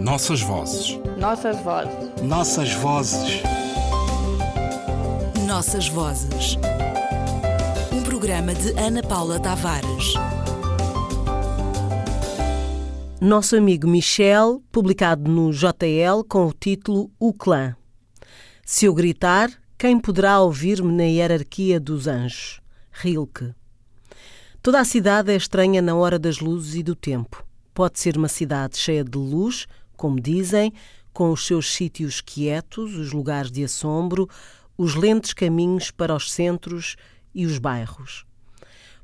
Nossas vozes. Nossas vozes. Nossas vozes. Nossas vozes. Um programa de Ana Paula Tavares. Nosso amigo Michel, publicado no JL com o título O Clã. Se eu gritar, quem poderá ouvir-me na hierarquia dos anjos? Rilke. Toda a cidade é estranha na hora das luzes e do tempo. Pode ser uma cidade cheia de luz, como dizem, com os seus sítios quietos, os lugares de assombro, os lentes caminhos para os centros e os bairros.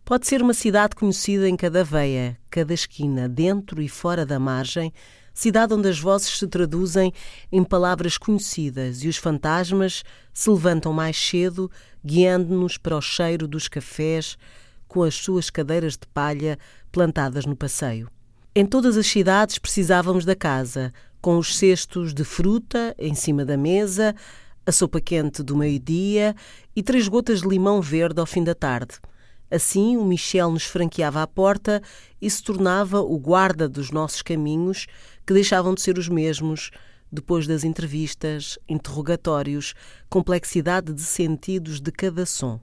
Pode ser uma cidade conhecida em cada veia, cada esquina, dentro e fora da margem, cidade onde as vozes se traduzem em palavras conhecidas e os fantasmas se levantam mais cedo, guiando-nos para o cheiro dos cafés com as suas cadeiras de palha plantadas no passeio. Em todas as cidades precisávamos da casa, com os cestos de fruta em cima da mesa, a sopa quente do meio-dia e três gotas de limão verde ao fim da tarde. Assim, o Michel nos franqueava a porta e se tornava o guarda dos nossos caminhos, que deixavam de ser os mesmos depois das entrevistas, interrogatórios, complexidade de sentidos de cada som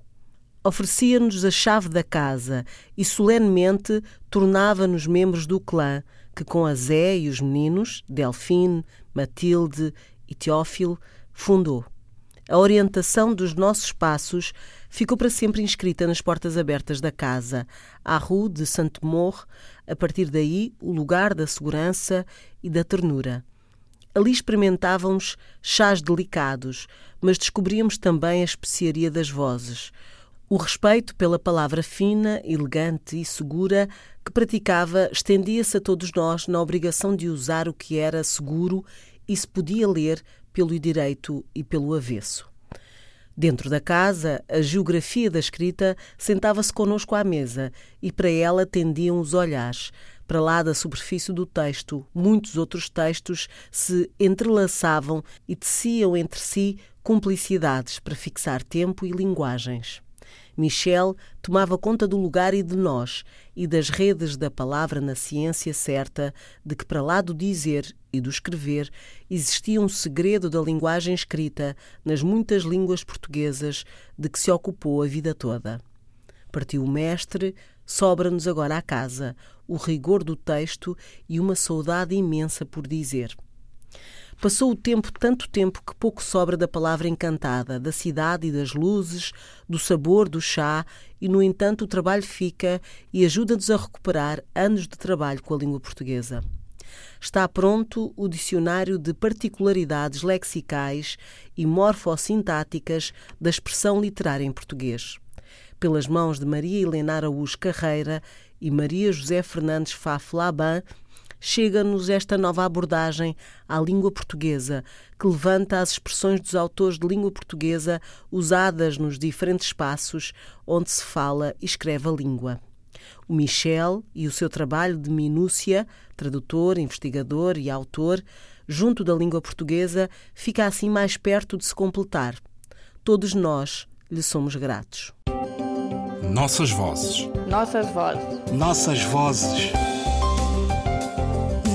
oferecia-nos a chave da casa e solenemente tornava-nos membros do clã que, com a Zé e os meninos, Delfine, Matilde e Teófilo, fundou. A orientação dos nossos passos ficou para sempre inscrita nas portas abertas da casa, à rua de Saint-Maur, a partir daí o lugar da segurança e da ternura. Ali experimentávamos chás delicados, mas descobríamos também a especiaria das vozes, o respeito pela palavra fina, elegante e segura que praticava estendia-se a todos nós na obrigação de usar o que era seguro e se podia ler pelo direito e pelo avesso. Dentro da casa, a geografia da escrita sentava-se connosco à mesa e para ela tendiam os olhares. Para lá da superfície do texto, muitos outros textos se entrelaçavam e teciam entre si cumplicidades para fixar tempo e linguagens. Michel tomava conta do lugar e de nós e das redes da palavra na ciência certa de que, para lá do dizer e do escrever, existia um segredo da linguagem escrita nas muitas línguas portuguesas de que se ocupou a vida toda. Partiu o mestre, sobra-nos agora a casa, o rigor do texto e uma saudade imensa por dizer. Passou o tempo, tanto tempo que pouco sobra da palavra encantada, da cidade e das luzes, do sabor do chá, e no entanto o trabalho fica e ajuda-nos a recuperar anos de trabalho com a língua portuguesa. Está pronto o dicionário de particularidades lexicais e morfossintáticas da expressão literária em português. Pelas mãos de Maria Helena Araújo Carreira e Maria José Fernandes Faf Laban, chega-nos esta nova abordagem à língua portuguesa, que levanta as expressões dos autores de língua portuguesa usadas nos diferentes espaços onde se fala e escreve a língua. O Michel e o seu trabalho de minúcia, tradutor, investigador e autor, junto da língua portuguesa, fica assim mais perto de se completar. Todos nós lhe somos gratos. Nossas vozes. Nossas vozes. Nossas vozes.